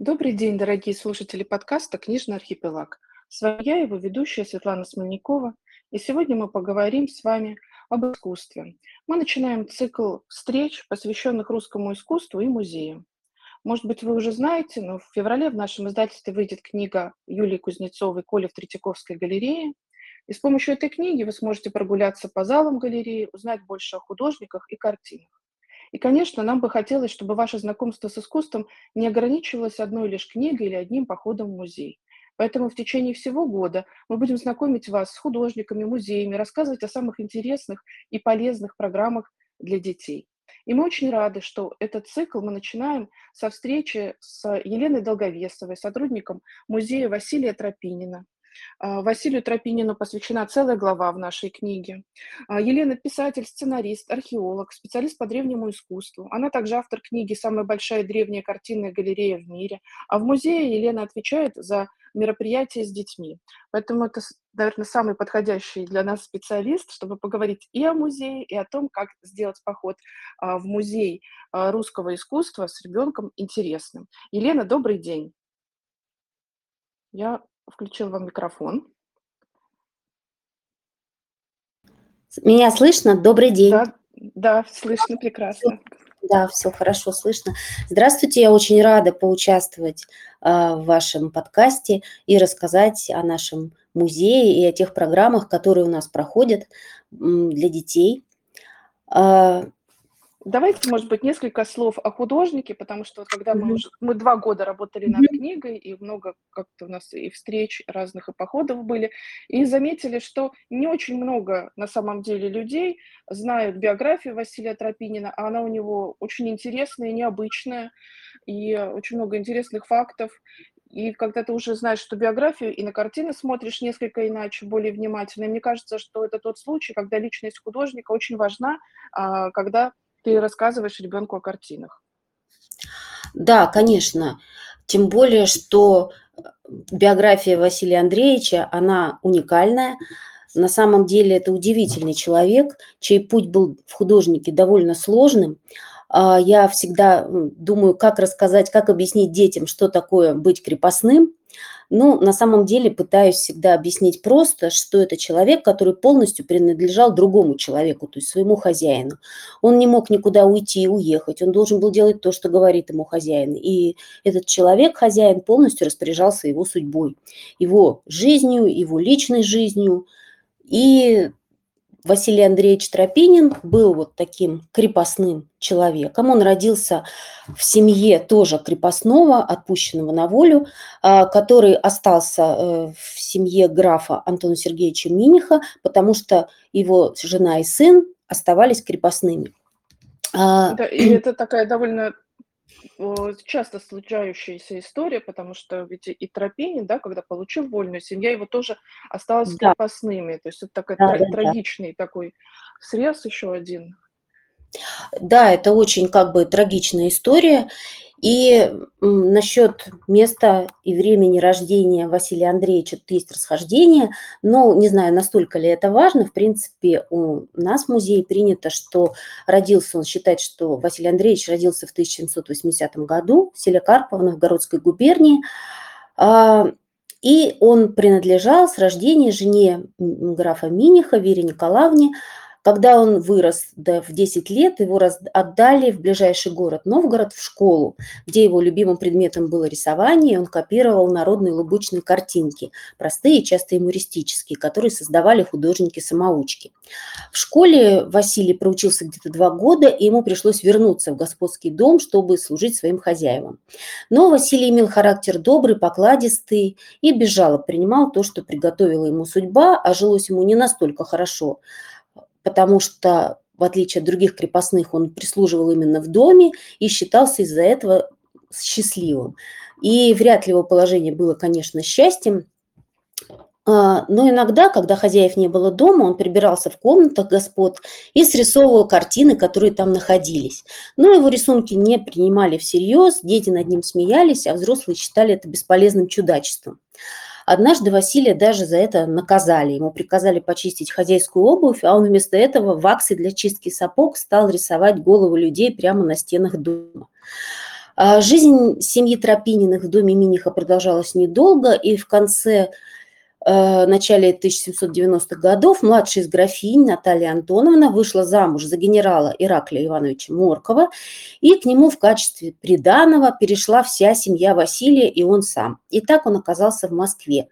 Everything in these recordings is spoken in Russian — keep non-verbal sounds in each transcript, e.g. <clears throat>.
Добрый день, дорогие слушатели подкаста «Книжный архипелаг». С вами я, его ведущая Светлана Смольникова, и сегодня мы поговорим с вами об искусстве. Мы начинаем цикл встреч, посвященных русскому искусству и музеям. Может быть, вы уже знаете, но в феврале в нашем издательстве выйдет книга Юлии Кузнецовой «Коля в Третьяковской галерее». И с помощью этой книги вы сможете прогуляться по залам галереи, узнать больше о художниках и картинах. И, конечно, нам бы хотелось, чтобы ваше знакомство с искусством не ограничивалось одной лишь книгой или одним походом в музей. Поэтому в течение всего года мы будем знакомить вас с художниками, музеями, рассказывать о самых интересных и полезных программах для детей. И мы очень рады, что этот цикл мы начинаем со встречи с Еленой Долговесовой, сотрудником музея Василия Тропинина. А, Василию Тропинину посвящена целая глава в нашей книге. А, Елена – писатель, сценарист, археолог, специалист по древнему искусству. Она также автор книги «Самая большая древняя картинная галерея в мире». А в музее Елена отвечает за мероприятия с детьми. Поэтому это, наверное, самый подходящий для нас специалист, чтобы поговорить и о музее, и о том, как сделать поход а, в музей русского искусства с ребенком интересным. Елена, добрый день. Я включил вам микрофон. Меня слышно? Добрый день. Да, да, слышно прекрасно. Да, все хорошо слышно. Здравствуйте, я очень рада поучаствовать э, в вашем подкасте и рассказать о нашем музее и о тех программах, которые у нас проходят для детей. А, Давайте, может быть, несколько слов о художнике, потому что вот когда мы уже, мы два года работали над книгой, и много как-то у нас и встреч разных, и походов были, и заметили, что не очень много на самом деле людей знают биографию Василия Тропинина, а она у него очень интересная необычная, и очень много интересных фактов. И когда ты уже знаешь что биографию, и на картины смотришь несколько иначе, более внимательно. И мне кажется, что это тот случай, когда личность художника очень важна, а, когда ты рассказываешь ребенку о картинах. Да, конечно. Тем более, что э, биография Василия Андреевича, она уникальная. На самом деле это удивительный человек, чей путь был в художнике довольно сложным. А, я всегда думаю, как рассказать, как объяснить детям, что такое быть крепостным. Ну, на самом деле пытаюсь всегда объяснить просто, что это человек, который полностью принадлежал другому человеку, то есть своему хозяину. Он не мог никуда уйти и уехать, он должен был делать то, что говорит ему хозяин. И этот человек, хозяин, полностью распоряжался его судьбой, его жизнью, его личной жизнью. И Василий Андреевич Тропинин был вот таким крепостным человеком. Он родился в семье тоже крепостного, отпущенного на волю, а, который остался э, в семье графа Антона Сергеевича Миниха, потому что его жена и сын оставались крепостными. А, да, и это такая довольно часто случающаяся история, потому что ведь и Тропинин, да, когда получил вольную, семья его тоже осталась да. крепостными. То есть это такой да, тр- да, трагичный да. такой срез еще один. Да, это очень как бы трагичная история. И насчет места и времени рождения Василия Андреевича есть расхождение, но не знаю, настолько ли это важно. В принципе, у нас в музее принято, что родился, он считает, что Василий Андреевич родился в 1780 году в селе Карпово, Новгородской губернии. А, и он принадлежал с рождения жене графа Миниха, Вере Николаевне, когда он вырос да, в 10 лет, его раз, отдали в ближайший город Новгород в школу, где его любимым предметом было рисование, и он копировал народные лубочные картинки, простые, часто юмористические, которые создавали художники-самоучки. В школе Василий проучился где-то два года, и ему пришлось вернуться в господский дом, чтобы служить своим хозяевам. Но Василий имел характер добрый, покладистый и без жалоб принимал то, что приготовила ему судьба, а жилось ему не настолько хорошо, потому что, в отличие от других крепостных, он прислуживал именно в доме и считался из-за этого счастливым. И вряд ли его положение было, конечно, счастьем, а, но иногда, когда хозяев не было дома, он прибирался в комнатах господ и срисовывал картины, которые там находились. Но его рисунки не принимали всерьез, дети над ним смеялись, а взрослые считали это бесполезным чудачеством. Однажды Василия даже за это наказали. Ему приказали почистить хозяйскую обувь, а он вместо этого ваксы для чистки сапог стал рисовать головы людей прямо на стенах дома. А, жизнь семьи Тропининых в доме Миниха продолжалась недолго, и в конце э, начале 1790-х годов младшая из графинь Наталья Антоновна вышла замуж за генерала Ираклия Ивановича Моркова, и к нему в качестве приданого перешла вся семья Василия и он сам. И так он оказался в Москве.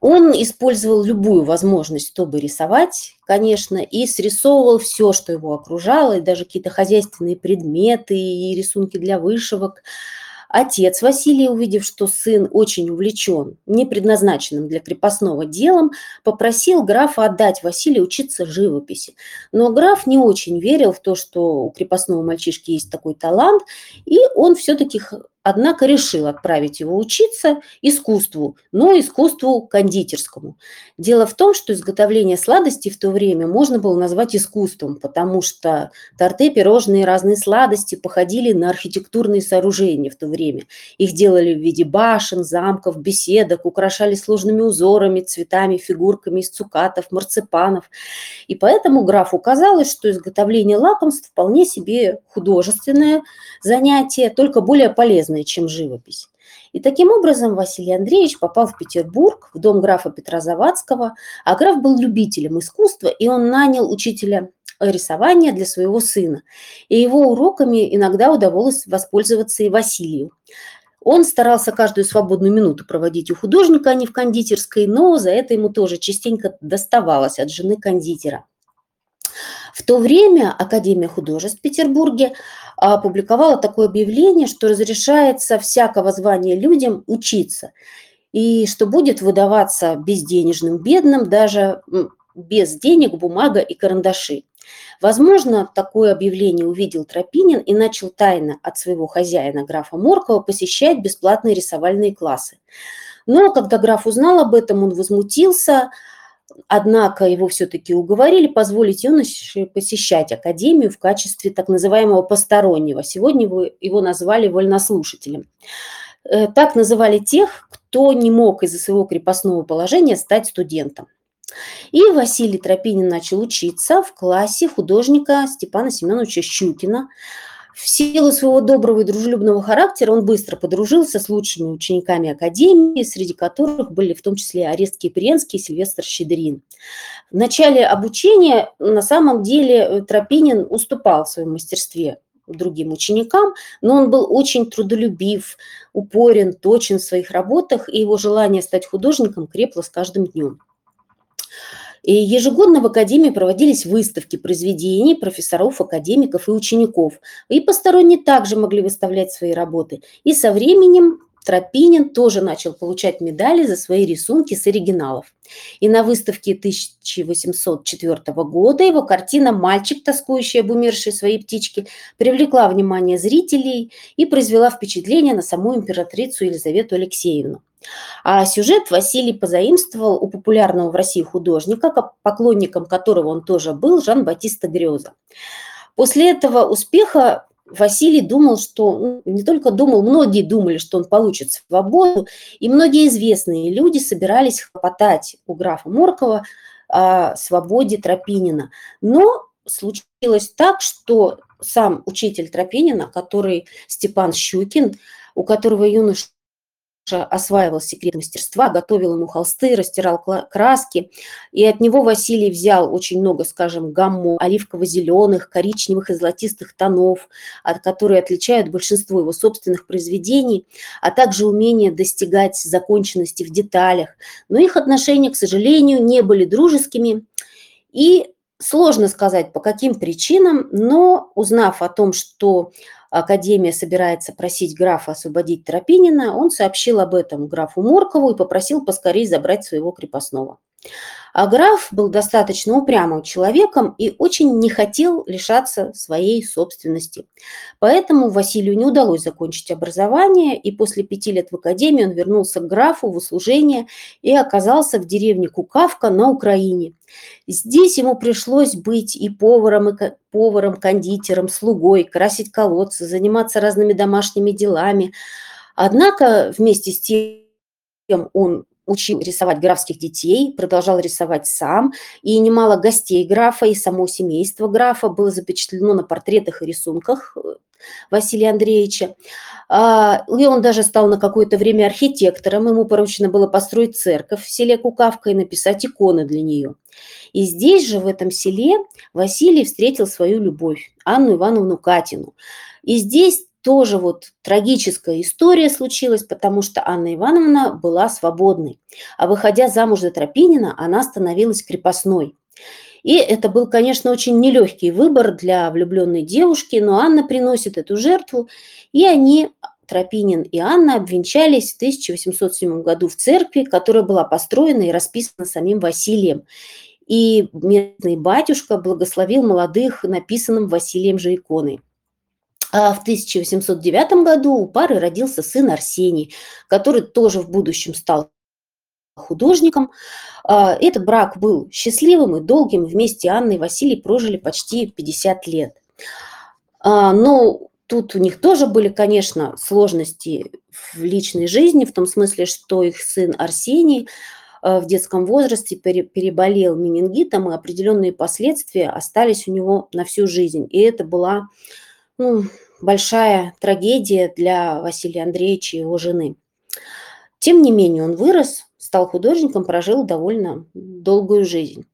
Он использовал любую возможность, чтобы рисовать, конечно, и срисовывал все, что его окружало, и даже какие-то хозяйственные предметы и рисунки для вышивок. Отец Василий, увидев, что сын очень увлечен непредназначенным для крепостного делом, попросил графа отдать Василию учиться живописи. Но граф не очень верил в то, что у крепостного мальчишки есть такой талант, и он все-таки однако решил отправить его учиться искусству, но искусству кондитерскому. Дело в том, что изготовление сладостей в то время можно было назвать искусством, потому что торты, пирожные разные сладости походили на архитектурные сооружения в то время. Их делали в виде башен, замков, беседок, украшали сложными узорами, цветами, фигурками из цукатов, марципанов. И поэтому графу казалось, что изготовление лакомств вполне себе художественное занятие, только более полезное серьезная, чем живопись. И таким образом Василий Андреевич попал в Петербург, в дом графа Петра Завадского, а граф был любителем искусства, и он нанял учителя рисования для своего сына. И его уроками иногда удавалось воспользоваться и Василию. Он старался каждую свободную минуту проводить у художника, а не в кондитерской, но за это ему тоже частенько доставалось от жены кондитера. В то время Академия художеств в Петербурге опубликовала такое объявление, что разрешается всякого звания людям учиться, и что будет выдаваться безденежным бедным даже без денег бумага и карандаши. Возможно, такое объявление увидел Тропинин и начал тайно от своего хозяина, графа Моркова, посещать бесплатные рисовальные классы. Но когда граф узнал об этом, он возмутился, Однако его все-таки уговорили позволить юноше посещать академию в качестве так называемого постороннего. Сегодня его назвали вольнослушателем. Э, так называли тех, кто не мог из-за своего крепостного положения стать студентом. И Василий Тропинин начал учиться в классе художника Степана Семеновича Щукина. В силу своего доброго и дружелюбного характера он быстро подружился с лучшими учениками Академии, среди которых были в том числе Арест Кипренский и Сильвестр Щедрин. В начале обучения на самом деле э, Тропинин уступал в своем мастерстве другим ученикам, но он был очень трудолюбив, упорен, точен в своих работах, и его желание стать художником крепло с каждым днем. И ежегодно в Академии проводились выставки произведений профессоров, академиков и учеников. И посторонние также могли выставлять свои работы. И со временем Тропинин тоже начал получать медали за свои рисунки с оригиналов. И на выставке 1804 года его картина «Мальчик, тоскующий об умершей своей птичке» привлекла внимание зрителей и произвела впечатление на саму императрицу Елизавету Алексеевну. А сюжет Василий позаимствовал у популярного в России художника, поклонником которого он тоже был, Жан-Батиста Грёза. После этого успеха Василий думал, что, ну, не только думал, многие думали, что он получит свободу, и многие известные люди собирались хлопотать у графа Моркова о свободе Тропинина. Но случилось так, что сам учитель Тропинина, который Степан Щукин, у которого юноша осваивал секреты мастерства, готовил ему холсты, растирал краски. И от него Василий взял очень много, скажем, гамму оливково-зеленых, коричневых и золотистых тонов, от которые отличают большинство его собственных произведений, а также умение достигать законченности в деталях. Но их отношения, к сожалению, не были дружескими. И сложно сказать, по каким причинам, но узнав о том, что Академия собирается просить графа освободить Тропинина, он сообщил об этом графу Моркову и попросил поскорее забрать своего крепостного. А граф был достаточно упрямым человеком и очень не хотел лишаться своей собственности. Поэтому Василию не удалось закончить образование, и после пяти лет в академии он вернулся к графу в услужение и оказался в деревне Кукавка на Украине. Здесь ему пришлось быть и поваром, и поваром, кондитером, слугой, красить колодцы, заниматься разными домашними делами. Однако вместе с тем он учил рисовать графских детей, продолжал рисовать сам, и немало гостей графа и само семейство графа было запечатлено на портретах и рисунках Василия Андреевича. А, и он даже стал на какое-то время архитектором. Ему поручено было построить церковь в селе Кукавка и написать иконы для нее. И здесь же, в этом селе, Василий встретил свою любовь, Анну Ивановну Катину. И здесь тоже вот трагическая история случилась, потому что Анна Ивановна была свободной. А выходя замуж за Тропинина, она становилась крепостной. И это был, конечно, очень нелегкий выбор для влюбленной девушки, но Анна приносит эту жертву, и они, Тропинин и Анна, обвенчались в 1807 году в церкви, которая была построена и расписана самим Василием. И местный батюшка благословил молодых написанным Василием же иконой. А в 1809 году у пары родился сын Арсений, который тоже в будущем стал художником. А, этот брак был счастливым и долгим. Вместе Анна и Василий прожили почти 50 лет. А, но тут у них тоже были, конечно, сложности в личной жизни, в том смысле, что их сын Арсений в детском возрасте переболел менингитом, и определенные последствия остались у него на всю жизнь. И это была ну, большая трагедия для Василия Андреевича и его жены. Тем не менее, он вырос, стал художником, прожил довольно долгую жизнь.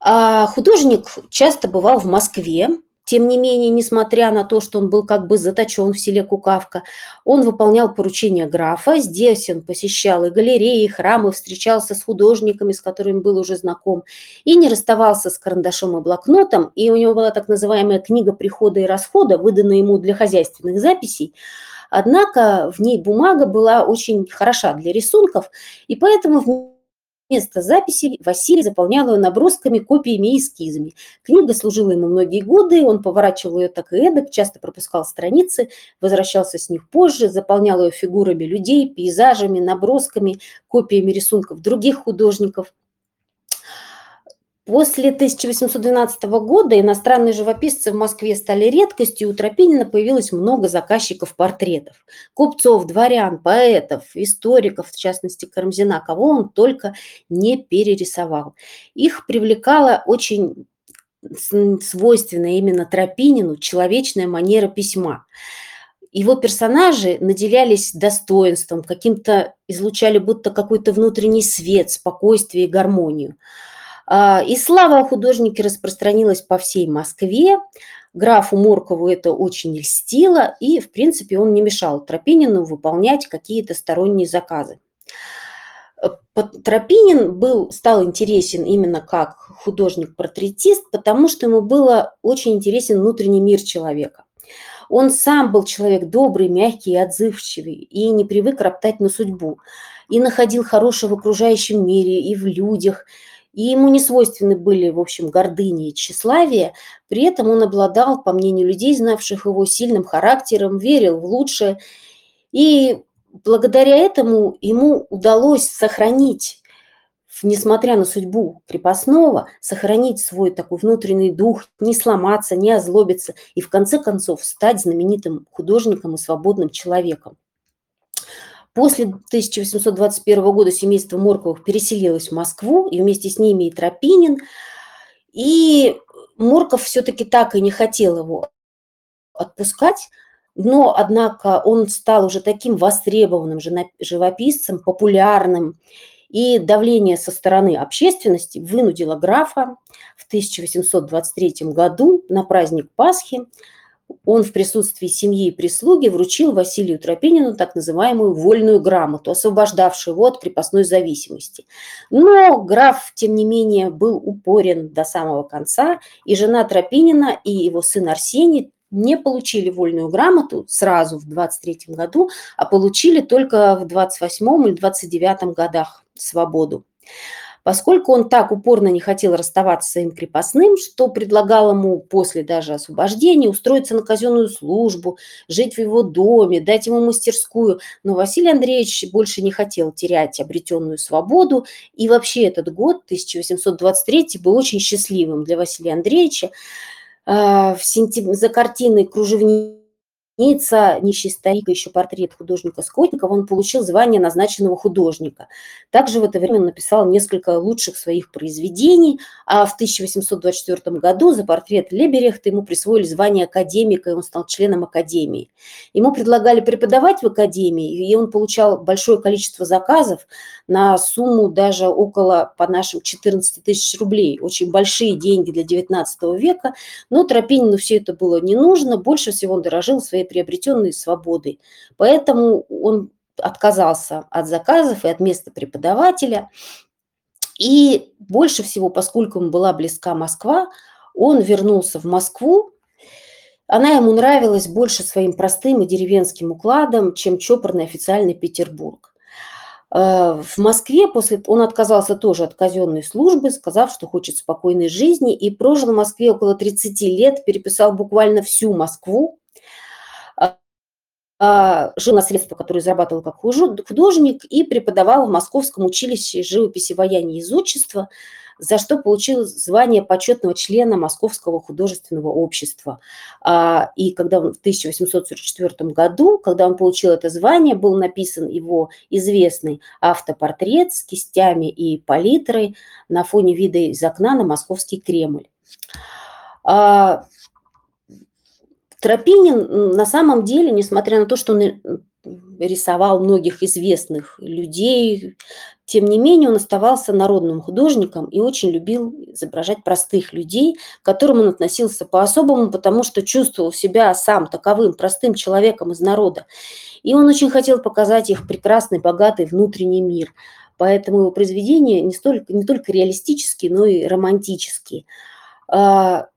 А художник часто бывал в Москве, тем не менее, несмотря на то, что он был как бы заточен в селе Кукавка, он выполнял поручения графа. Здесь он посещал и галереи, и храмы, встречался с художниками, с которыми был уже знаком, и не расставался с карандашом и блокнотом. И у него была так называемая книга прихода и расхода, выданная ему для хозяйственных записей. Однако в ней бумага была очень хороша для рисунков, и поэтому Вместо записи Василий заполнял ее набросками, копиями и эскизами. Книга служила ему многие годы, он поворачивал ее так и эдак, часто пропускал страницы, возвращался с них позже, заполнял ее фигурами людей, пейзажами, набросками, копиями рисунков других художников – После 1812 года иностранные живописцы в Москве стали редкостью, у Тропинина появилось много заказчиков портретов. Купцов, дворян, поэтов, историков, в частности Карамзина, кого он только не перерисовал. Их привлекала очень свойственная именно Тропинину человечная манера письма. Его персонажи наделялись достоинством, каким-то излучали будто какой-то внутренний свет, спокойствие и гармонию. А, и слава о художнике распространилась по всей Москве. Графу Моркову это очень льстило, и, в принципе, он не мешал Тропинину выполнять какие-то сторонние заказы. Тропинин был, стал интересен именно как художник-портретист, потому что ему было очень интересен внутренний мир человека. Он сам был человек добрый, мягкий и отзывчивый, и не привык роптать на судьбу, и находил хорошее в окружающем мире и в людях – и ему не свойственны были, в общем, гордыни и тщеславие, при этом он обладал, по мнению людей, знавших его, сильным характером, верил в лучшее, и благодаря этому ему удалось сохранить, несмотря на судьбу крепостного, сохранить свой такой внутренний дух, не сломаться, не озлобиться и в конце концов стать знаменитым художником и свободным человеком. После 1821 года семейство Морковых переселилось в Москву, и вместе с ними и Тропинин. И Морков все-таки так и не хотел его отпускать, но, однако, он стал уже таким востребованным живописцем, популярным, и давление со стороны общественности вынудило графа в 1823 году на праздник Пасхи он в присутствии семьи и прислуги вручил Василию Тропинину так называемую вольную грамоту, освобождавшую его от крепостной зависимости. Но граф, тем не менее, был упорен до самого конца, и жена Тропинина и его сын Арсений не получили вольную грамоту сразу в 23 году, а получили только в 28 или 29 годах свободу. Поскольку он так упорно не хотел расставаться с своим крепостным, что предлагал ему после даже освобождения устроиться на казенную службу, жить в его доме, дать ему мастерскую, но Василий Андреевич больше не хотел терять обретенную свободу, и вообще этот год, 1823, был очень счастливым для Василия Андреевича. А, в сентябре, за картиной «Кружевник» имеется нищий старик, еще портрет художника Скотникова, он получил звание назначенного художника. Также в это время он написал несколько лучших своих произведений, а в 1824 году за портрет Леберехта ему присвоили звание академика, и он стал членом академии. Ему предлагали преподавать в академии, и он получал большое количество заказов на сумму даже около, по нашим, 14 тысяч рублей. Очень большие деньги для 19 века, но Тропинину все это было не нужно, больше всего он дорожил своей приобретенной свободой. Поэтому он отказался от заказов и от места преподавателя. И больше всего, поскольку ему была близка Москва, он вернулся в Москву. Она ему нравилась больше своим простым и деревенским укладом, чем чопорный официальный Петербург. Э, в Москве после он отказался тоже от казенной службы, сказав, что хочет спокойной жизни, и прожил в Москве около 30 лет, переписал буквально всю Москву, жил на средства, которые зарабатывал как художник, и преподавал в Московском училище живописи, ваяния и изучества, за что получил звание почетного члена Московского художественного общества. А, и когда он в 1844 году, когда он получил это звание, был написан его известный автопортрет с кистями и палитрой на фоне вида из окна на Московский Кремль. Тропинин на самом деле, несмотря на то, что он рисовал многих известных людей, тем не менее он оставался народным художником и очень любил изображать простых людей, к которым он относился по-особому, потому что чувствовал себя сам таковым простым человеком из народа. И он очень хотел показать их прекрасный, богатый внутренний мир. Поэтому его произведения не, столько, не только реалистические, но и романтические. А,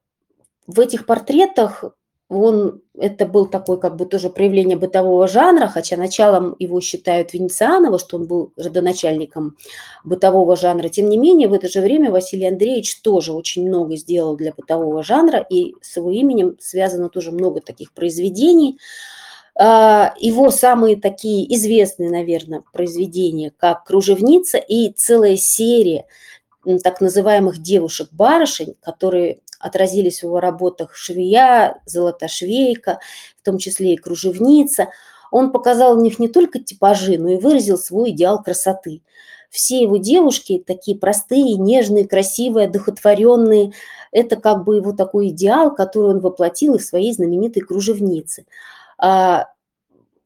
в этих портретах он, это был такой как бы тоже проявление бытового жанра, хотя началом его считают Венецианова, что он был родоначальником бытового жанра. Тем не менее, в это же время Василий Андреевич тоже очень много сделал для бытового жанра, и с его именем связано тоже много таких произведений. А, его самые такие известные, наверное, произведения, как «Кружевница» и целая серия так называемых девушек-барышень, которые отразились в его работах «Швея», «Золотошвейка», в том числе и «Кружевница». Он показал в них не только типажи, но и выразил свой идеал красоты. Все его девушки такие простые, нежные, красивые, одухотворенные. Это как бы его такой идеал, который он воплотил в своей знаменитой кружевнице.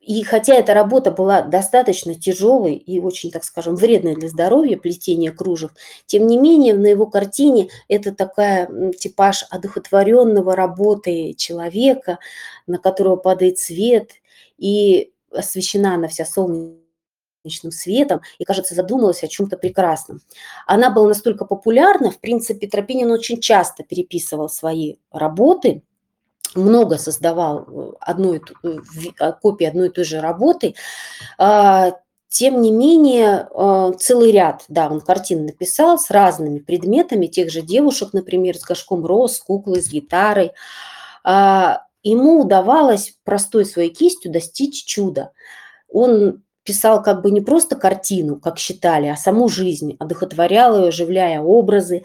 И хотя эта работа была достаточно тяжелой и очень, так скажем, вредной для здоровья, плетение кружев, тем не менее на его картине это такая типаж одухотворенного работы человека, на которого падает свет, и освещена она вся солнечным светом и, кажется, задумалась о чем-то прекрасном. Она была настолько популярна, в принципе, Тропинин очень часто переписывал свои работы – много создавал э, одной, э, а, копии одной и той же работы, а, тем не менее, а, целый ряд, да, он картин написал с разными предметами тех же девушек, например, с горшком роз, с куклой, с гитарой. Ему удавалось простой своей кистью достичь чуда. Он писал как бы не просто картину, как считали, а саму жизнь, одухотворял ее, оживляя образы.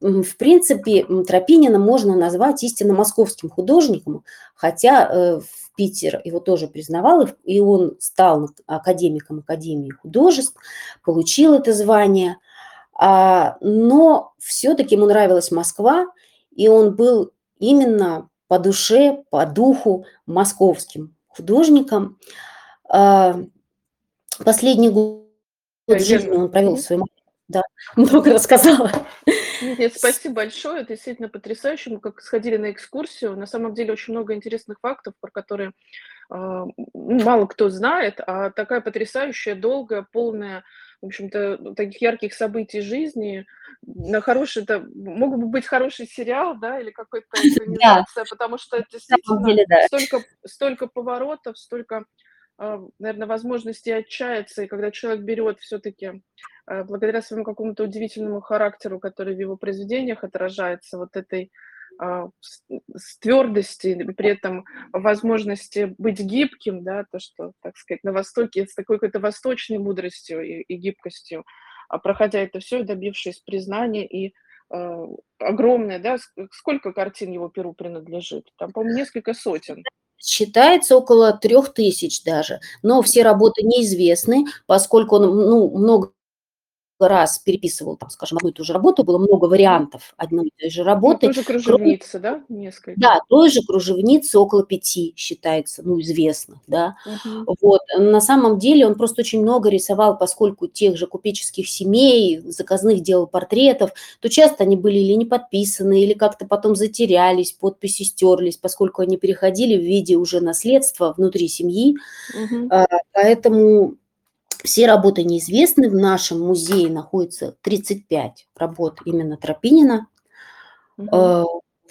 В, в принципе, Тропинина можно назвать истинно московским художником, хотя э, в Питер его тоже признавал, и он стал академиком Академии художеств, получил это звание. А, но все-таки ему нравилась Москва, и он был именно по душе, по духу московским художником. Последний год жизни он провел в своем... <laughs> Да, много рассказала. Нет, спасибо большое. Это действительно потрясающе. Мы как сходили на экскурсию. На самом деле очень много интересных фактов, про которые э, мало кто знает, а такая потрясающая, долгая, полная, в общем-то, таких ярких событий жизни. На хороший, это мог бы быть хороший сериал, да, или какой-то экранизация, <laughs> потому что действительно деле, да. столько, столько поворотов, столько наверное, возможности отчаяться, и когда человек берет все-таки, а, благодаря своему какому-то удивительному характеру, который в его произведениях отражается, вот этой а, с твердости, при этом возможности быть гибким, да, то, что, так сказать, на Востоке с такой какой-то восточной мудростью и, и гибкостью, а проходя это все, добившись признания и огромное, да, сколько картин его перу принадлежит? Там, по-моему, несколько сотен. Считается около трех тысяч даже, но все работы неизвестны, поскольку он ну, много раз переписывал, там, скажем, одну и ту же работу, было много вариантов одной и той же Ну, работы. тоже кружевницы, да, несколько? Да, той же кружевницы около пяти считается, ну, известных, да. Мгм. Вот. На самом деле он просто очень много рисовал, поскольку тех же купеческих семей, заказных делал портретов, то часто они были или не подписаны, или как-то потом затерялись, подписи стерлись, поскольку они переходили в виде уже наследства внутри семьи. А, Поэтому все работы неизвестны. В нашем музее находится 35 работ именно Тропинина. Э,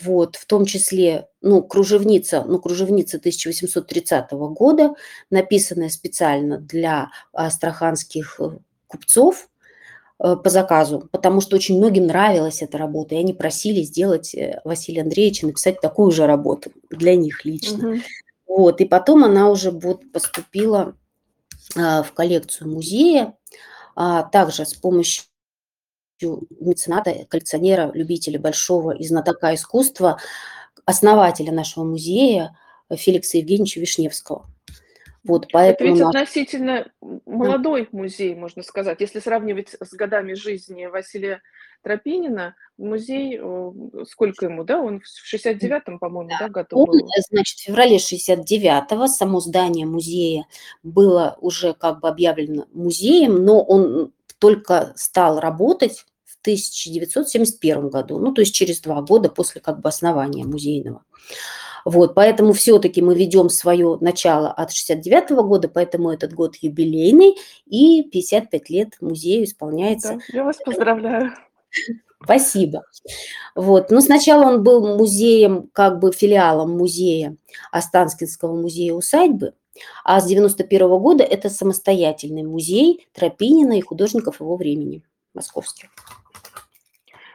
Вот, в том числе, ну, кружевница, ну, кружевница 1830 года, написанная специально для астраханских э, купцов э, по заказу, потому что очень многим нравилась эта работа, и они просили сделать Василия Андреевича написать такую же работу для них лично. Мгм. Вот, и потом она уже вот поступила в коллекцию музея, а, также с помощью мецената, коллекционера, любителя большого и знатока искусства, основателя нашего музея Феликса Евгеньевича Вишневского. Вот, Это поэтому ведь наш относительно молодой музей, можно сказать. Если сравнивать с годами жизни Василия Тропинина, музей, э, сколько ему, да? Он в 69-м, по-моему, да, году Он, был? э, значит, в феврале 69-го само здание музея было уже как бы объявлено музеем, но он только стал работать в 1971 году, ну, то есть через 2 года после как бы основания музейного. Вот, поэтому все-таки мы ведем свое начало от 69 года, поэтому этот год юбилейный, и 55 лет музею исполняется. Да, я вас поздравляю. Спасибо. Вот. Но сначала он был музеем, как бы филиалом музея, Останкинского музея-усадьбы, а с 91 года это самостоятельный музей Тропинина и художников его времени московских.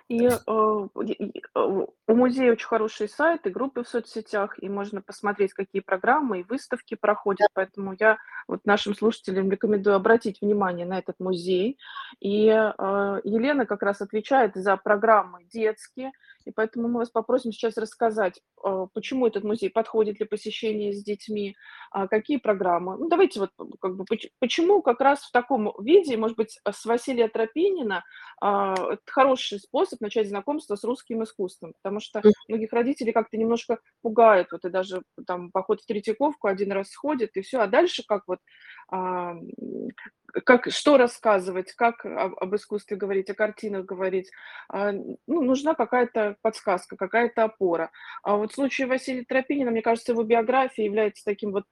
И, э, и, э, у музея очень хороший сайт и группы в соцсетях, и можно посмотреть, какие программы и выставки проходят. Поэтому я вот нашим слушателям рекомендую обратить внимание на этот музей. И, э, Елена как раз отвечает за программы детские, и поэтому мы вас попросим сейчас рассказать, э, почему этот музей подходит для посещения с детьми, а, какие программы. Ну, давайте вот как бы поч почему как раз в таком виде, может быть, с Василия Тропинина, а, это хороший способ начать знакомство с русским искусством, потому что многих родителей как-то немножко пугает, вот и даже там поход в Третьяковку один раз сходит, и все, а дальше как вот, а, как, что рассказывать, как об, об искусстве говорить, о картинах говорить, а, ну, нужна какая-то подсказка, какая-то опора. А вот в случае Василия Тропинина, мне кажется, его биография является таким вот,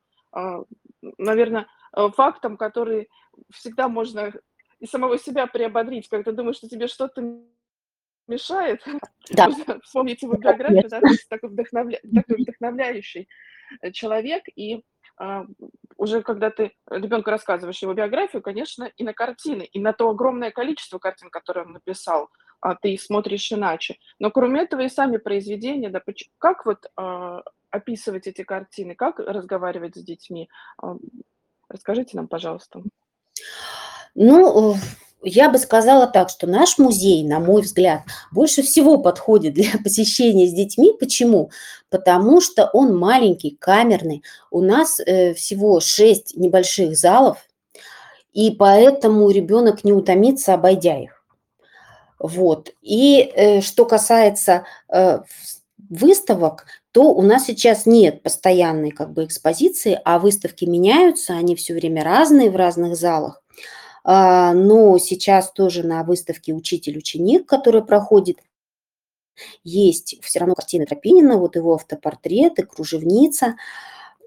наверное, фактом, который всегда можно и самого себя приободрить, когда думаешь, что тебе что-то мешает, Да. можно вспомнить его биографию, да, такой вдохновля такой вдохновляющий, э, человек. И, а, уже когда ты ребенку рассказываешь его биографию, конечно, и на картины, и на то огромное количество картин, которые он написал, а, ты смотришь иначе. Но кроме этого и сами произведения, да, как вот, а, описывать эти картины, как разговаривать с детьми? Расскажите нам, пожалуйста. Ну, я бы сказала так, что наш музей, на мой взгляд, больше всего подходит для <laughs> посещения с детьми. Почему? Потому что он маленький, камерный. У нас, э, всего 6 небольших залов, и поэтому ребенок не утомится, обойдя их. Вот. И, э, что касается, э, выставок, то у нас сейчас нет постоянной как бы экспозиции, а выставки меняются, они всё время разные в разных залах. А, но сейчас тоже на выставке "Учитель-ученик", которая проходит есть всё равно картины Тропинина, вот его автопортреты, кружевница.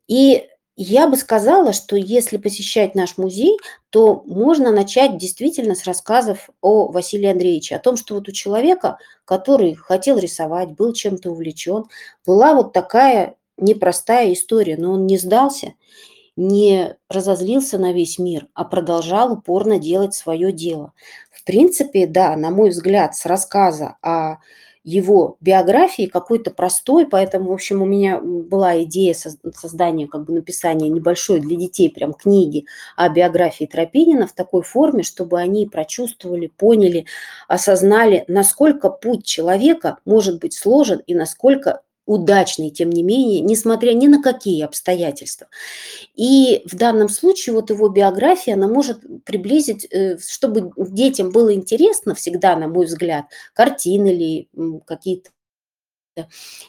И я бы сказала, что если посещать наш музей, то можно начать действительно с рассказов о Василии Андреевиче, о том, что вот у человека, который хотел рисовать, был чем-то увлечен, была вот такая непростая история, но он не сдался, не разозлился на весь мир, а продолжал упорно делать свое дело. В принципе, да, на мой взгляд, с рассказа о его биографии, какой-то простой, поэтому, в общем, у меня, была идея соз создания, как бы написания небольшой для детей прям книги о биографии Тропинина в такой форме, чтобы они прочувствовали, поняли, осознали, насколько путь человека может быть сложен и насколько удачный, тем не менее, несмотря ни на какие обстоятельства. И в данном случае вот его биография, она может приблизить, э, чтобы детям было интересно всегда, на мой взгляд, картины или какие-то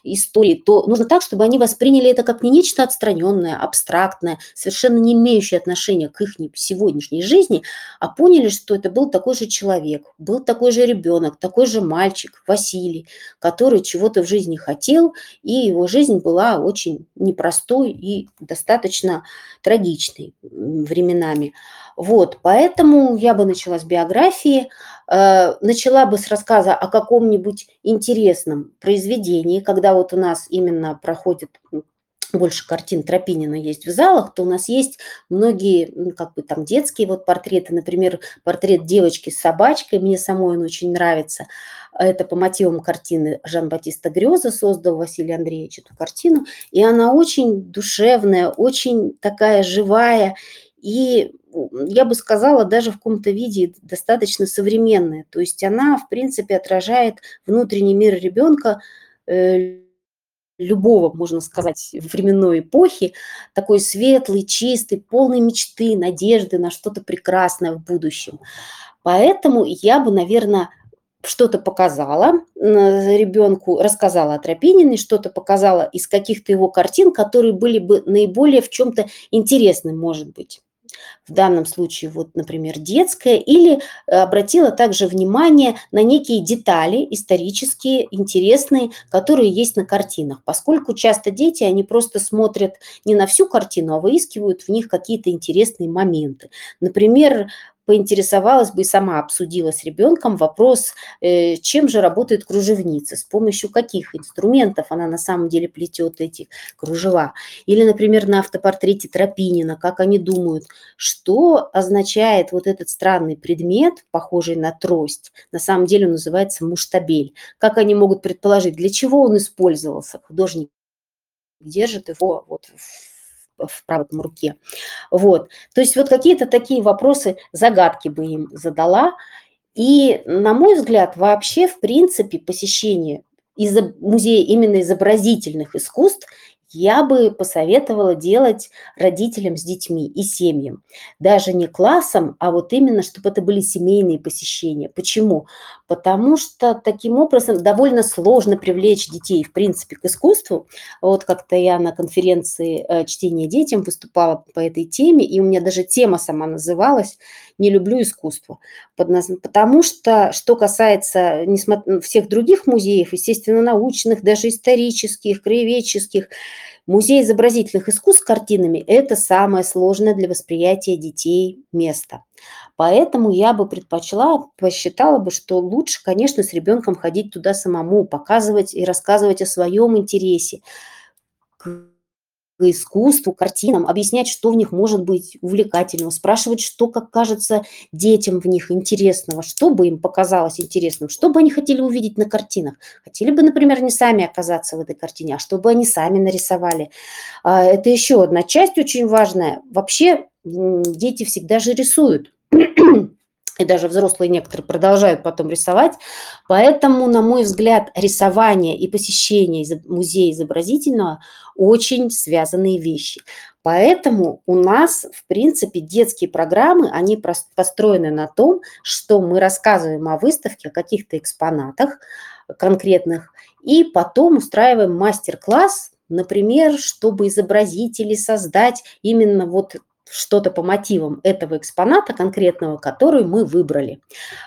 истории, то нужно так, чтобы они восприняли это как не нечто отстраненное, абстрактное, совершенно не имеющее отношения к их сегодняшней жизни, а поняли, что это был такой же человек, был такой же ребенок, такой же мальчик, Василий, который чего-то в жизни хотел, и его жизнь была очень непростой и достаточно трагичной временами. Вот, поэтому я бы начала с биографии, начала бы с рассказа о каком-нибудь интересном произведении, когда вот у нас именно проходит больше картин Тропинина есть в залах, то у нас есть многие, как бы там детские вот портреты, например, портрет девочки с собачкой, мне самой он очень нравится. Это по мотивам картины Жан-Батиста Грёза создал Василий Андреевич эту картину, и она очень душевная, очень такая живая, и я бы сказала, даже в каком-то виде достаточно современная. То есть она, в принципе, отражает внутренний мир ребенка э, любого, можно сказать, временной эпохи, такой светлый, чистый, полный мечты, надежды на что-то прекрасное в будущем. Поэтому я бы, наверное, что-то показала ребенку, рассказала о Тропининой, что-то показала из каких-то его картин, которые были бы наиболее в чем-то интересным, может быть в данном случае, вот, например, детская, или э, обратила также внимание на некие детали исторические, интересные, которые есть на картинах, поскольку часто дети, они просто смотрят не на всю картину, а выискивают в них какие-то интересные моменты. Например, поинтересовалась бы и сама обсудила с ребенком вопрос, э, чем же работает кружевница, с помощью каких инструментов она на самом деле плетет эти кружева. Или, например, на автопортрете Тропинина, как они думают, что означает вот этот странный предмет, похожий на трость, на самом деле он называется муштабель. Как они могут предположить, для чего он использовался? Художник держит его вот в в правой руке. Вот. То есть вот какие-то такие вопросы, загадки бы им задала. И, на мой взгляд, вообще, в принципе, посещение из музея именно изобразительных искусств я бы посоветовала делать родителям с детьми и семьям. Даже не классом, а вот именно, чтобы это были семейные посещения. Почему? Потому что таким образом довольно сложно привлечь детей, в принципе, к искусству. Вот как-то я на конференции э, чтения детям выступала по этой теме, и у меня даже тема сама называлась «Не люблю искусство». Потому что, что касается всех других музеев, естественно, научных, даже исторических, краеведческих, Музей изобразительных искусств с картинами – это самое сложное для восприятия детей место. Поэтому я бы предпочла, посчитала бы, что лучше, конечно, с ребенком ходить туда самому, показывать и рассказывать о своем интересе искусству, картинам, объяснять, что в них может быть увлекательного, спрашивать, что, как кажется, детям в них интересного, что бы им показалось интересным, что бы они хотели увидеть на картинах. Хотели бы, например, не сами оказаться в этой картине, а чтобы они сами нарисовали. А, это еще одна часть очень важная. Вообще дети всегда же рисуют и даже взрослые некоторые продолжают потом рисовать. Поэтому, на мой взгляд, рисование и посещение музея изобразительного очень связанные вещи. Поэтому у нас, в принципе, детские программы, они построены на том, что мы рассказываем о выставке, о каких-то экспонатах конкретных, и потом устраиваем мастер-класс, например, чтобы изобразить или создать именно вот что-то по мотивам этого экспоната конкретного, который мы выбрали.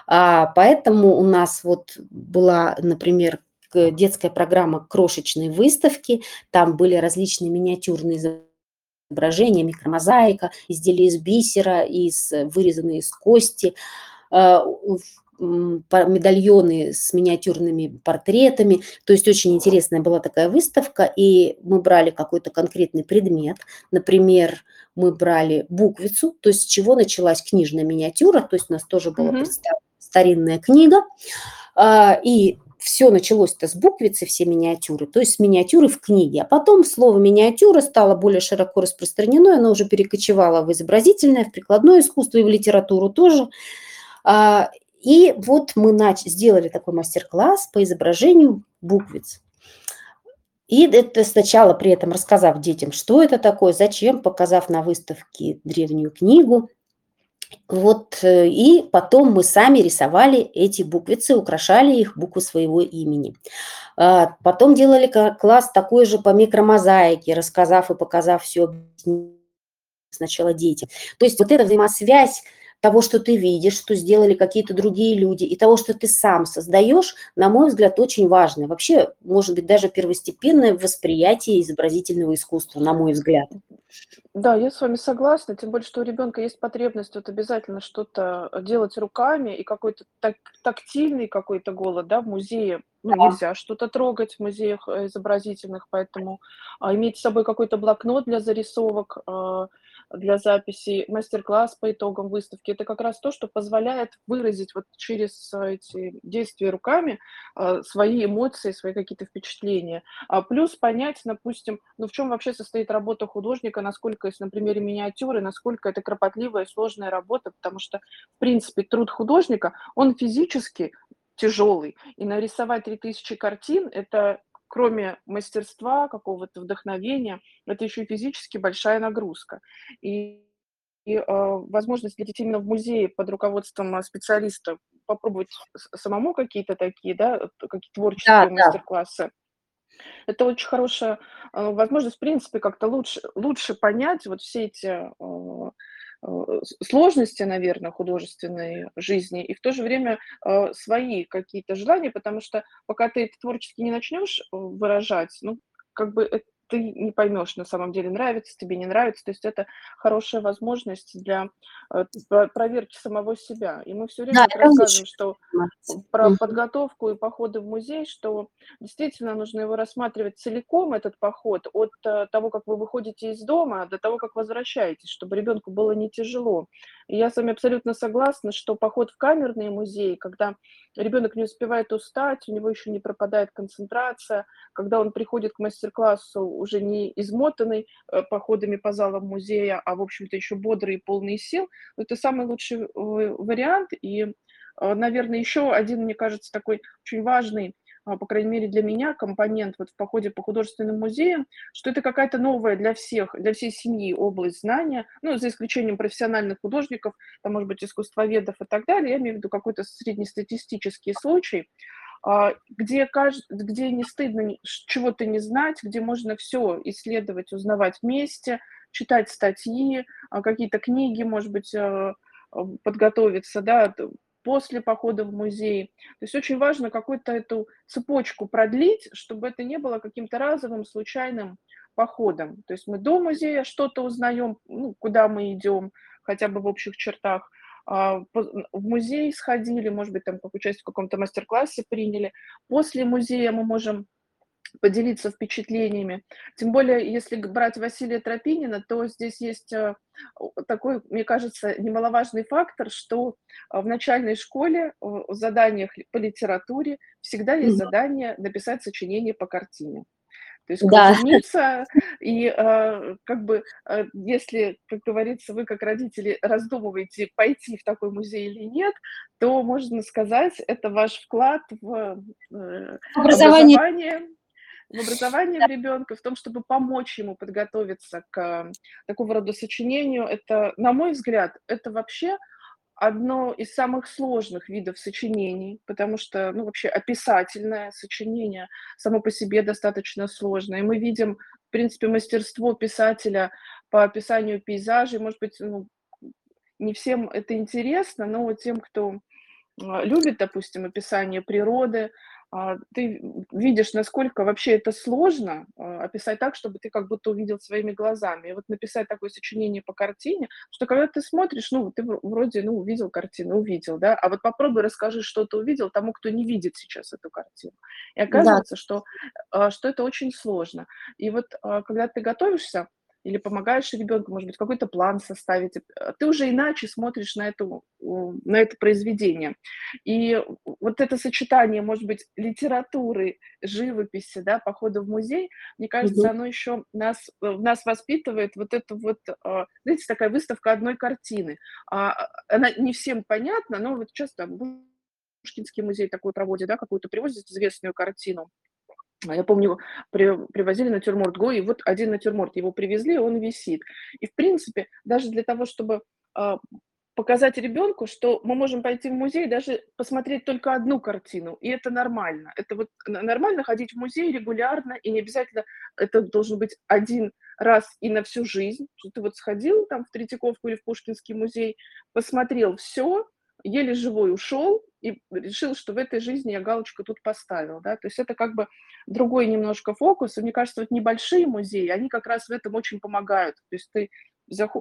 А, поэтому у нас вот была, например, детская программа крошечной выставки, там были различные миниатюрные изображения, микромозаика, изделия из бисера, из, вырезанные из кости, а, медальоны с миниатюрными портретами. То есть очень интересная была такая выставка, и мы брали какой-то конкретный предмет. Например, мы брали буквицу, то есть с чего началась книжная миниатюра, то есть у нас тоже была mm-hmm. старинная книга, а, и все началось-то с буквицы, все миниатюры, то есть с миниатюры в книге. А потом слово миниатюра стало более широко распространено, оно уже перекочевало в изобразительное, в прикладное искусство и в литературу тоже. А, и вот мы нач- сделали такой мастер-класс по изображению буквиц. И это сначала при этом рассказав детям, что это такое, зачем, показав на выставке древнюю книгу. Вот, э, и потом мы сами рисовали эти буквицы, украшали их буквы своего имени. А, потом делали класс такой же по микромозаике, рассказав и показав все сначала детям. То есть вот эта взаимосвязь того, что ты видишь, что сделали какие-то другие люди, и того, что ты сам создаешь, на мой взгляд, очень важно. Вообще, может быть, даже первостепенное восприятие изобразительного искусства, на мой взгляд. Да, я с вами согласна, тем более, что у ребенка есть потребность вот обязательно что-то делать руками и какой-то так, тактильный какой-то голод, да, в музее ну, Да. нельзя что-то трогать в музеях э, изобразительных, поэтому а, иметь с собой какой-то блокнот для зарисовок, а, для записи, мастер-класс по итогам выставки. Это как раз то, что позволяет выразить вот через а, эти действия руками а, свои эмоции, свои какие-то впечатления. А плюс понять, допустим, ну в чем вообще состоит работа художника, насколько, если на миниатюры, насколько это кропотливая и сложная работа, потому что, в принципе, труд художника, он физически тяжелый, и нарисовать 3000 картин – это кроме мастерства, какого-то вдохновения, это еще и физически большая нагрузка. И, и э, возможность для детей именно в музее под руководством а, специалиста попробовать самому какие-то такие, да, какие творческие да, мастер-классы. Да. Это очень хорошая э, возможность, в принципе, как-то лучше, лучше понять вот все эти э, Э, сложности, наверное, художественной жизни, и в то же время э, свои какие-то желания, потому что пока ты это творчески не начнешь э, выражать, ну, как бы это ты не поймешь на самом деле, нравится тебе, не нравится. То есть это хорошая возможность для э, проверки самого себя. И мы все время да, рассказываем, что про подготовку и походы в музей, что действительно нужно его рассматривать целиком, этот поход, от э, того, как вы выходите из дома, до того, как возвращаетесь, чтобы ребенку было не тяжело. И я с вами абсолютно согласна, что поход в камерные музеи, когда ребенок не успевает устать, у него еще не пропадает концентрация, когда он приходит к мастер-классу уже не измотанный э, походами по залам музея, а, в общем-то, еще бодрый и полный сил, это самый лучший вариант. И, э, наверное, еще один, мне кажется, такой очень важный а, по крайней мере для меня, компонент вот в походе по художественным музеям, что это какая-то новая для всех, для всей семьи область знания, ну, за исключением профессиональных художников, там, может быть, искусствоведов и так далее, я имею в виду какой-то среднестатистический случай, а, где, где не стыдно чего-то не знать, где можно все исследовать, узнавать вместе, читать статьи, а, какие-то книги, может быть, подготовиться, да, после похода в музей. То есть очень важно какую-то эту цепочку продлить, чтобы это не было каким-то разовым, случайным походом. То есть мы до музея что-то узнаем, ну, куда мы идем, хотя бы в общих чертах, а, в музей сходили, может быть, там как участие в каком-то мастер-классе приняли. После музея мы можем поделиться впечатлениями. Тем более, если брать Василия Тропинина, то здесь есть э, такой, мне кажется, немаловажный фактор, что э, в начальной школе в заданиях по литературе всегда есть задание написать сочинение по картине. То есть да. <laughs> клубница, и э, как бы, э, если, как говорится, вы как родители раздумываете, пойти в такой музей или нет, то можно сказать, это ваш вклад в э, образование. образование в образовании да. ребенка, в том, чтобы помочь ему подготовиться к такого рода сочинению, это, на мой взгляд, это вообще одно из самых сложных видов сочинений, потому что, ну, вообще описательное сочинение само по себе достаточно сложное. И мы видим, в принципе, мастерство писателя по описанию пейзажей. Может быть, ну, не всем это интересно, но вот тем, кто а, любит, допустим, описание природы, ты видишь, насколько вообще это сложно а, описать так, чтобы ты как будто увидел своими глазами. И вот написать такое сочинение по картине, что когда ты смотришь, ну, ты вроде, ну, увидел картину, увидел, да, а вот попробуй расскажи, что ты увидел тому, кто не видит сейчас эту картину. И оказывается, да. что, а, что это очень сложно. И вот когда ты готовишься, или помогаешь ребенку, может быть, какой-то план составить, э, ты уже иначе смотришь на, эту, на это произведение. И вот это сочетание, может быть, литературы, живописи, да, похода в музей, мне кажется, mm-hmm. оно еще нас, э, нас воспитывает вот эту вот, э, знаете, такая выставка одной картины. А, она не всем понятна, но вот часто Пушкинский музей такой проводит, да, какую-то привозит известную картину, А я помню, при привозили натюрморт Гои, и вот один натюрморт, его привезли, он висит. И, в принципе, даже для того, чтобы, а, показать ребенку, что мы можем пойти в музей, даже посмотреть только одну картину, и это нормально. Это вот нормально ходить в музей регулярно, и не обязательно это должен быть один раз и на всю жизнь, что ты вот сходил там в Третьяковку или в Пушкинский музей, посмотрел все, еле живой ушел и решил, что в этой жизни я галочку тут поставил, да. То есть это как бы другой немножко фокус. И мне кажется, вот небольшие музеи, они как раз в этом очень помогают. То есть ты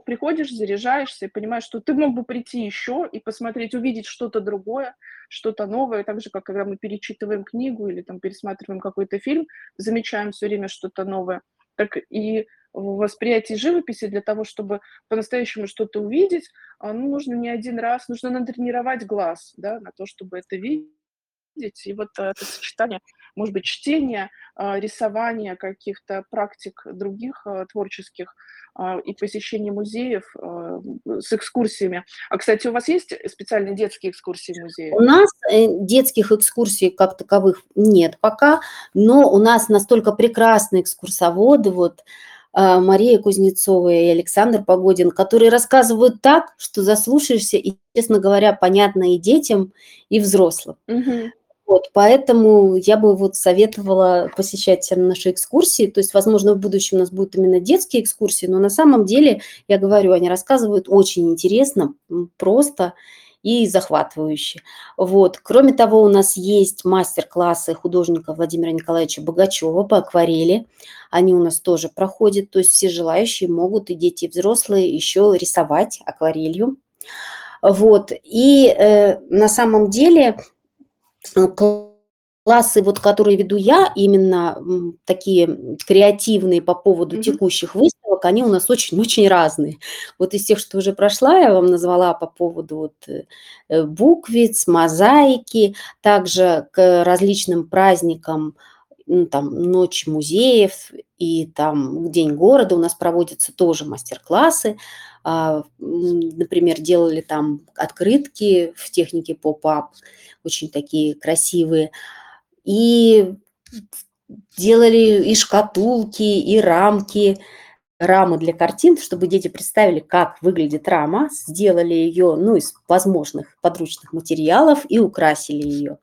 приходишь, заряжаешься и понимаешь, что ты мог бы прийти еще и посмотреть, увидеть что-то другое, что-то новое. Так же, как когда мы перечитываем книгу или там пересматриваем какой-то фильм, замечаем все время что-то новое. Так и в восприятии живописи для того, чтобы по-настоящему что-то увидеть, а, ну, нужно не один раз, нужно натренировать глаз, да, на то, чтобы это видеть. И вот э, это сочетание, может быть, чтения, а, рисования каких-то практик других а, творческих и посещения музеев с экскурсиями. А, кстати, у вас есть специальные детские экскурсии в музее? У нас э, детских экскурсий как таковых нет пока, но у нас настолько прекрасные экскурсоводы, вот, а, Мария Кузнецова и Александр Погодин, которые рассказывают так, что заслушаешься, и, честно говоря, понятно и детям, и взрослым. Мгм. Вот, поэтому я бы вот советовала посещать наши экскурсии. То есть, возможно, в будущем у нас будут именно детские экскурсии, но на самом деле, я говорю, они рассказывают очень интересно, просто и захватывающе. Вот. Кроме того, у нас есть мастер-классы художника Владимира Николаевича Богачева по акварели. Они у нас тоже проходят, то есть все желающие могут, и дети, и взрослые, еще рисовать акварелью. Вот. И э, на самом деле э, классы, вот, которые веду я, именно такие креативные по поводу Мгм. текущих выставок, они у нас очень-очень разные. Вот из тех, что уже прошла, я вам назвала по поводу вот э, буквиц, мозаики, также к различным праздникам, ну, там, Ночь музеев и там День города у нас проводятся тоже мастер-классы. А, например, делали там открытки в технике поп-ап, очень такие красивые. И делали и шкатулки, и рамки, рамы для картин, чтобы дети представили, как выглядит рама, сделали ее, ну, из возможных подручных материалов и украсили ее.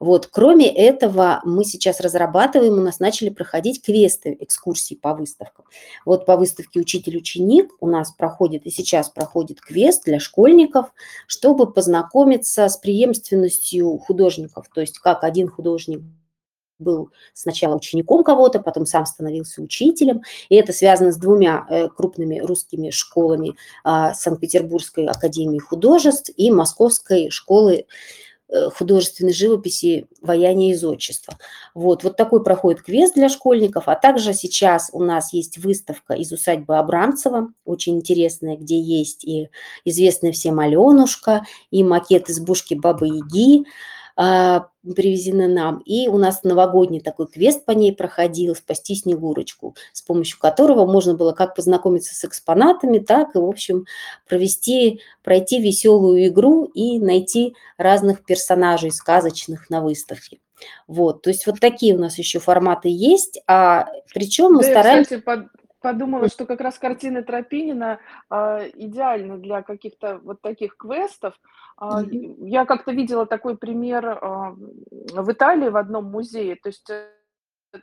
Вот. Кроме этого, мы сейчас разрабатываем, у нас начали проходить квесты, экскурсии по выставкам. Вот по выставке «Учитель-ученик» у нас проходит, и сейчас проходит квест для школьников, чтобы познакомиться с преемственностью художников, то есть как один художник был сначала учеником кого-то, потом сам становился учителем. И это связано с двумя э, крупными русскими школами а, Санкт-Петербургской академии художеств и Московской школы э, художественной живописи «Вояние из отчества». Вот, вот такой проходит квест для школьников, а также сейчас у нас есть выставка из усадьбы Абрамцева, очень интересная, где есть и известная всем Аленушка, и макет избушки Бабы-Яги, привезены нам. И у нас новогодний такой квест по ней проходил «Спасти Снегурочку», с помощью которого можно было как познакомиться с экспонатами, так и, в общем, провести, пройти веселую игру и найти разных персонажей сказочных на выставке. Вот, то есть вот такие у нас еще форматы есть, а причем мы Да, стараемся... кстати, под подумала, что как раз картины Тропинина, а, идеальны для каких-то вот таких квестов. Мгм. я как-то видела такой пример, а, в Италии в одном музее. То есть, э,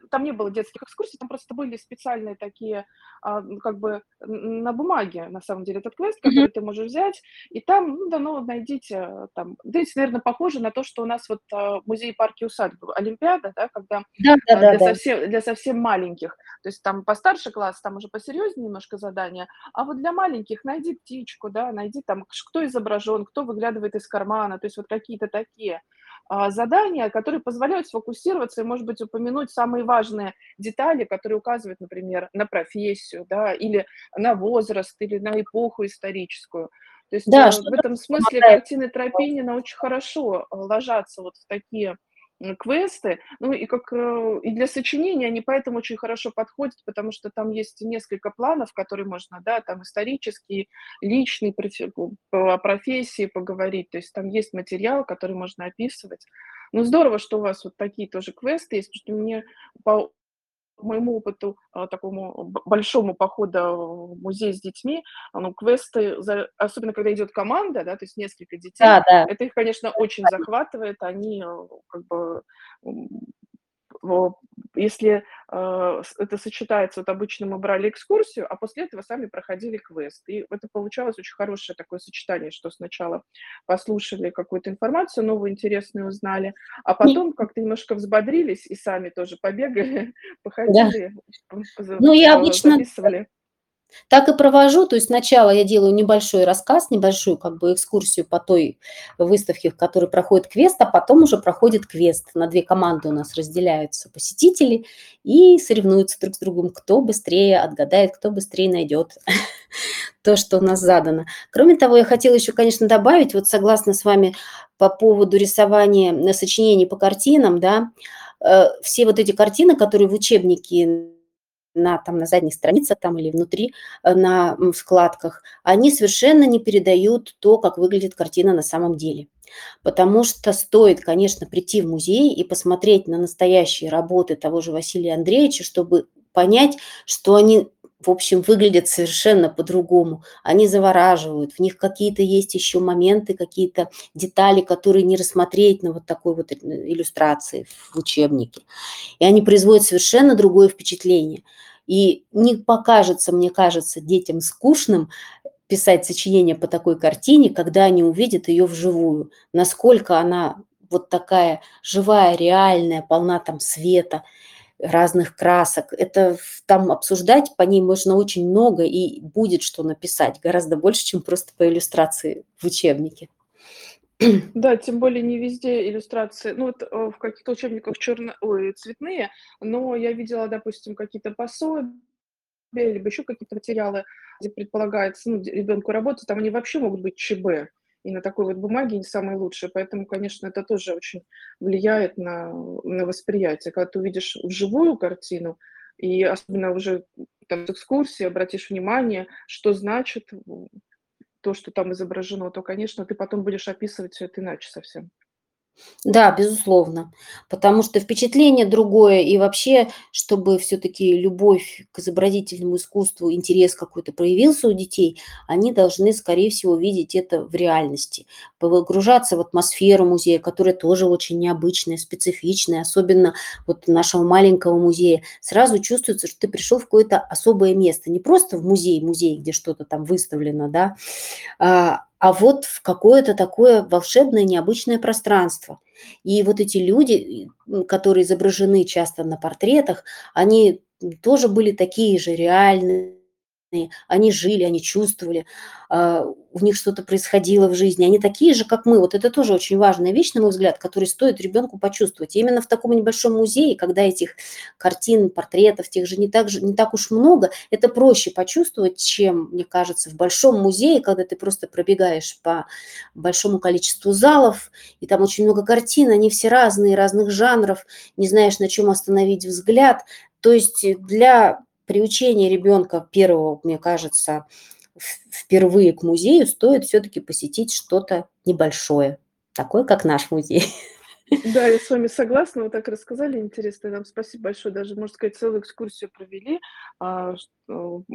там не было детских экскурсий, там просто были специальные такие, а, ну, как бы на бумаге, на самом деле, этот квест, который ты можешь взять, и там, ну, дано найдите э, там. Здесь, наверно, похоже на то, что у нас вот, а, в музее парке усадьбы Олимпиада, да, когда, Да, да, а, да, для да. совсем для совсем маленьких. То есть там постарше класс, там уже посерьезнее немножко задание, а вот для маленьких найди птичку, да, найди там, кто изображен, кто выглядывает из кармана. То есть вот какие-то такие, а, задания, которые позволяют сфокусироваться и, может быть, упомянуть самые важные детали, которые указывают, например, на профессию, да, или на возраст, или на эпоху историческую. То есть, Да, э, в этом смысле помогает. картины Тропинина очень хорошо, э, ложатся вот в такие, квесты. Ну и как, э, и для сочинения они поэтому очень хорошо подходят, потому что там есть несколько планов, которые можно, да, там исторический, личный, профи по профессии поговорить. То есть там есть материал, который можно описывать. Ну, здорово, что у вас вот такие тоже квесты есть, потому что мне по моему опыту, а, такому большому похода в музей с детьми, а, ну, квесты, особенно когда идет команда, да, то есть несколько детей, Да, да. это их, конечно, очень захватывает. Они, э, как бы, если, а, это сочетается, вот обычно мы брали экскурсию, а после этого сами проходили квест. И это получалось очень хорошее такое сочетание, что сначала послушали какую-то информацию новую, интересную узнали, а потом как-то немножко взбодрились и сами тоже побегали, <laughs> Да. походили, поза Ну, я обычно записывали. Так и провожу. То есть сначала я делаю небольшой рассказ, небольшую как бы экскурсию по той выставке, в которой проходит квест, а потом уже проходит квест. На 2 команды у нас разделяются посетители и соревнуются друг с другом, кто быстрее отгадает, кто быстрее найдет <laughs> то, что у нас задано. Кроме того, я хотела еще, конечно, добавить, вот согласна с вами по поводу рисования, э, сочинений по картинам, да. Э, все вот эти картины, которые в учебнике на, там, на задних страницах там или внутри, э, на, м, вкладках, они совершенно не передают то, как выглядит картина на самом деле. Потому что стоит, конечно, прийти в музей и посмотреть на настоящие работы того же Василия Андреевича, чтобы понять, что они, в общем, выглядят совершенно по-другому. Они завораживают, в них какие-то есть еще моменты, какие-то детали, которые не рассмотреть на вот такой вот, э, иллюстрации в учебнике. И они производят совершенно другое впечатление. И не покажется, мне кажется, детям скучным писать сочинение по такой картине, когда они увидят ее вживую. Насколько она вот такая живая, реальная, полна там света, разных красок. Это там обсуждать по ней можно очень много, и будет что написать, гораздо больше, чем просто по иллюстрации в учебнике. <clears throat> Да, тем более не везде иллюстрации. Ну, вот, э, в каких-то учебниках черно ой, цветные, но я видела, допустим, какие-то пособия, либо еще какие-то материалы, где предполагается, ну, ребенку работать, там они вообще могут быть ЧБ, и на такой вот бумаге не самые лучшие. Поэтому, конечно, это тоже очень влияет на на восприятие. Когда ты увидишь вживую картину, и особенно уже там с экскурсии обратишь внимание, что значит то, что там изображено, то, конечно, ты потом будешь описывать всё это иначе совсем. Да, безусловно, потому что впечатление другое. И вообще, чтобы всё-таки любовь к изобразительному искусству, интерес какой-то проявился у детей, они должны, скорее всего, видеть это в реальности, погружаться в атмосферу музея, которая тоже очень необычная, специфичная. Особенно вот нашего маленького музея. Сразу чувствуется, что ты пришел в какое-то особое место. Не просто в музей музей, где что-то там выставлено, да, а, вот в какое-то такое волшебное, необычное пространство. И вот эти люди, которые изображены часто на портретах, они, тоже были такие же реальные. Они жили, они чувствовали, а, у них что-то происходило в жизни. Они такие же, как мы. Вот это тоже очень важная вещь, на мой взгляд, которую стоит ребенку почувствовать. И именно в таком небольшом музее, когда этих картин, портретов, тех же не так же не так уж много, это проще почувствовать, чем, мне кажется, в большом музее, когда ты просто пробегаешь по большому количеству залов, и там очень много картин, они все разные, разных жанров, не знаешь, на чём остановить взгляд. То есть, для приучения ребенка первого, мне кажется, впервые к музею стоит всё-таки посетить что-то небольшое, такое, как наш музей. Да, я с вами согласна. Вы так рассказали интересно. И вам спасибо большое. Даже, можно сказать, целую экскурсию провели. А,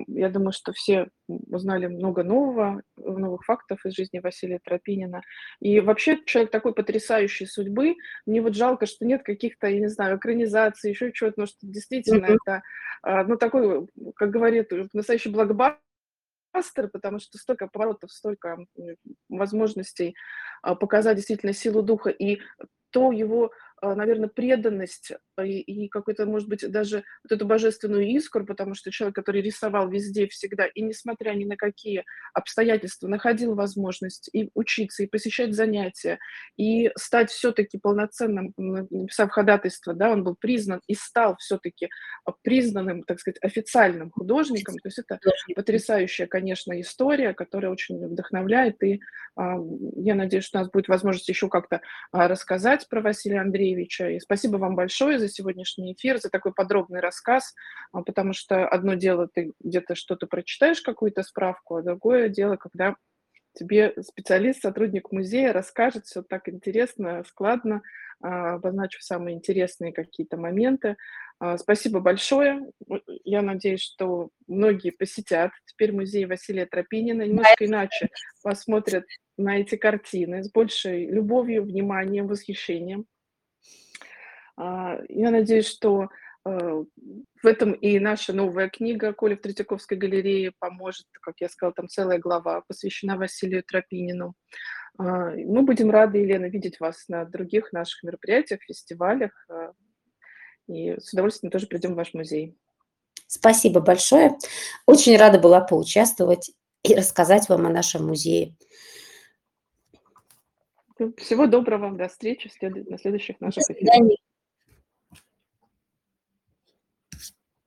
я думаю, что все, узнали много нового, новых фактов из жизни Василия Тропинина. И вообще человек такой потрясающей судьбы. Мне вот жалко, что нет каких-то, я не знаю, экранизаций, еще чего-то, потому что действительно это, а, ну, такой, как говорит, э, настоящий блокбастер, потому что столько поворотов, столько, возможностей, а, показать действительно силу духа и то его, а, наверно, преданность, а, и и какой-то, может быть, даже вот эту божественную искру, потому что человек, который рисовал везде, всегда, и несмотря ни на какие обстоятельства, находил возможность и учиться, и посещать занятия, и стать всё-таки полноценным, написав ходатайство, да, он был признан и стал всё-таки, а, признанным, так сказать, официальным художником. То есть это потрясающая, конечно, история, которая очень вдохновляет. И, я надеюсь, что у нас будет возможность еще как-то, рассказать про Василия Андреевича. И спасибо вам большое за сегодняшний эфир, за такой подробный рассказ. А, потому что одно дело- ты где-то что-то прочитаешь, какую-то справку, а другое дело, когда тебе специалист, сотрудник музея расскажет всё так интересно, складно, а, обозначу самые интересные какие-то моменты. А, спасибо большое. Я надеюсь, что многие посетят теперь музей Василия Тропинина, немножко иначе посмотрят на эти картины с большей любовью, вниманием, восхищением. А, я надеюсь, что э, в этом и наша новая книга Коля в Третьяковской галерее поможет, как я сказала, там целая глава посвящена Василию Тропинину. А, мы будем рады, Елена, видеть вас на других наших мероприятиях, фестивалях. Э, и с удовольствием тоже придем в ваш музей. Спасибо большое. Очень рада была поучаствовать и рассказать вам о нашем музее. Всего доброго, до встречи на следующих наших эфирах.